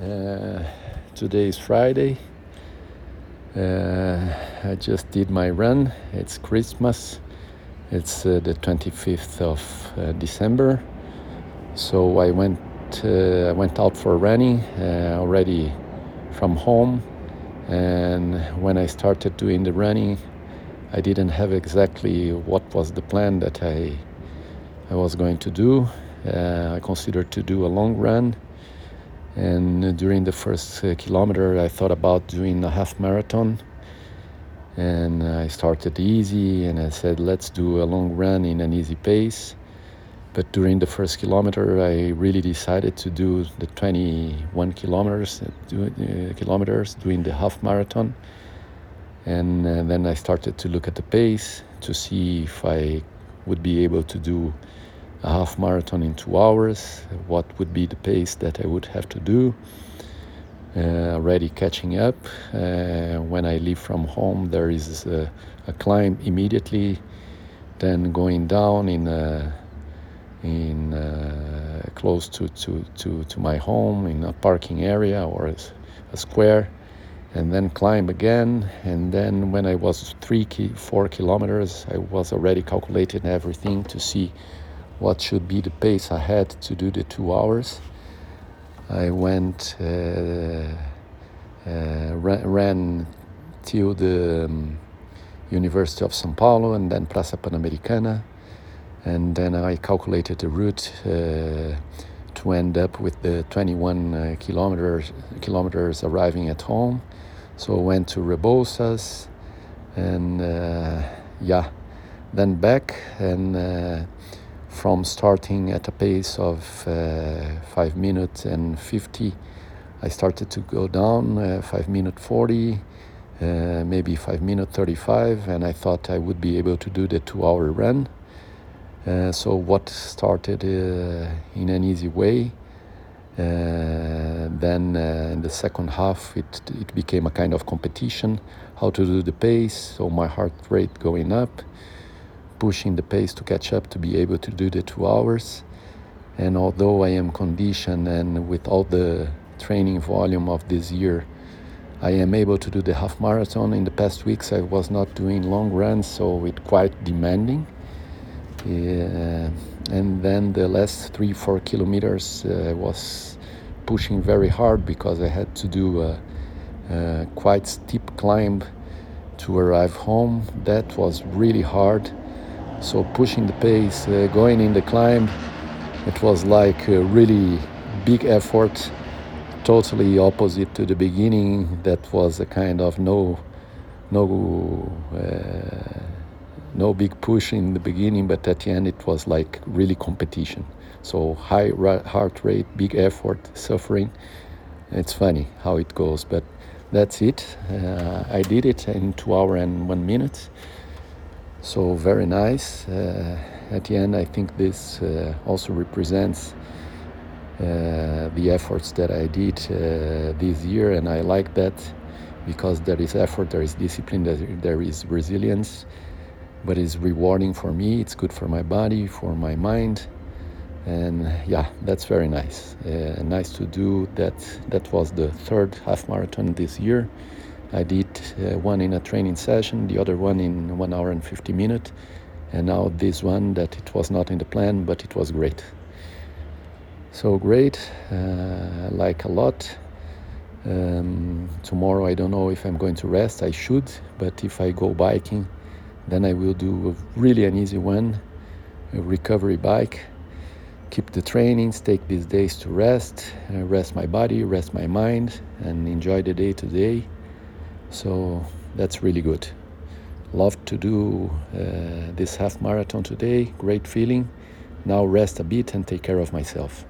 Uh, today is Friday. Uh, I just did my run. It's Christmas. It's uh, the 25th of uh, December. So I went. Uh, I went out for running already from home, and when I started doing the running, I didn't have exactly what was the plan that I I was going to do. I considered to do a long run and during the first uh, kilometer, I thought about doing a half marathon. And I started easy and I said, let's do a long run in an easy pace. But during the first kilometer, I really decided to do the 21 kilometers, uh, uh kilometers doing the half marathon. And uh, then I started to look at the pace to see if I would be able to do a half marathon in two hours, what would be the pace that I would have to do. Uh, already catching up. Uh, when I leave from home, there is a, a, climb immediately, then going down in a, in a, close to, to, to, to my home in a parking area or a, a square and then climb again. And then when I was three, four kilometers, I was already calculating everything to see what should be the pace I had to do the two hours. I went, uh, uh, ran, ran till the um, University of São Paulo and then Praça Pan-Americana. And then I calculated the route uh, to end up with the 21 uh, kilometers, kilometers arriving at home. So I went to Rebouças and uh, yeah, then back and uh, from starting at a pace of uh, 5 minutes and 50 i started to go down uh, 5 minute 40 uh, maybe 5 minute 35 and i thought i would be able to do the two hour run. Uh, so what started uh, in an easy way uh, then in the second half it, it became a kind of competition how to do the pace so my heart rate going up pushing the pace to catch up to be able to do the two hours. And although I am conditioned and with all the training volume of this year, I am able to do the half marathon. In the past weeks, I was not doing long runs, so it quite demanding. And then the last three, four kilometers uh, was pushing very hard because I had to do a, a quite steep climb to arrive home. That was really hard so pushing the pace, uh, going in the climb, it was like a really big effort, totally opposite to the beginning. That was a kind of no, no, uh, no big push in the beginning, but at the end it was like really competition. So high heart rate, big effort, suffering. It's funny how it goes, but that's it. Uh, I did it in two hour and one minute. So very nice. Uh, at the end, I think this uh, also represents uh, the efforts that I did uh, this year, and I like that because there is effort, there is discipline, there is resilience, but it's rewarding for me. It's good for my body, for my mind, and yeah, that's very nice. Uh, nice to do that. That was the third half marathon this year. I did uh, one in a training session, the other one in one hour and 50 minutes, and now this one that it was not in the plan, but it was great. So great, uh, like a lot. Um, tomorrow I don't know if I'm going to rest. I should, but if I go biking, then I will do a really an easy one, a recovery bike. Keep the trainings, take these days to rest, uh, rest my body, rest my mind, and enjoy the day to day. So that's really good. Love to do uh, this half marathon today. Great feeling. Now rest a bit and take care of myself.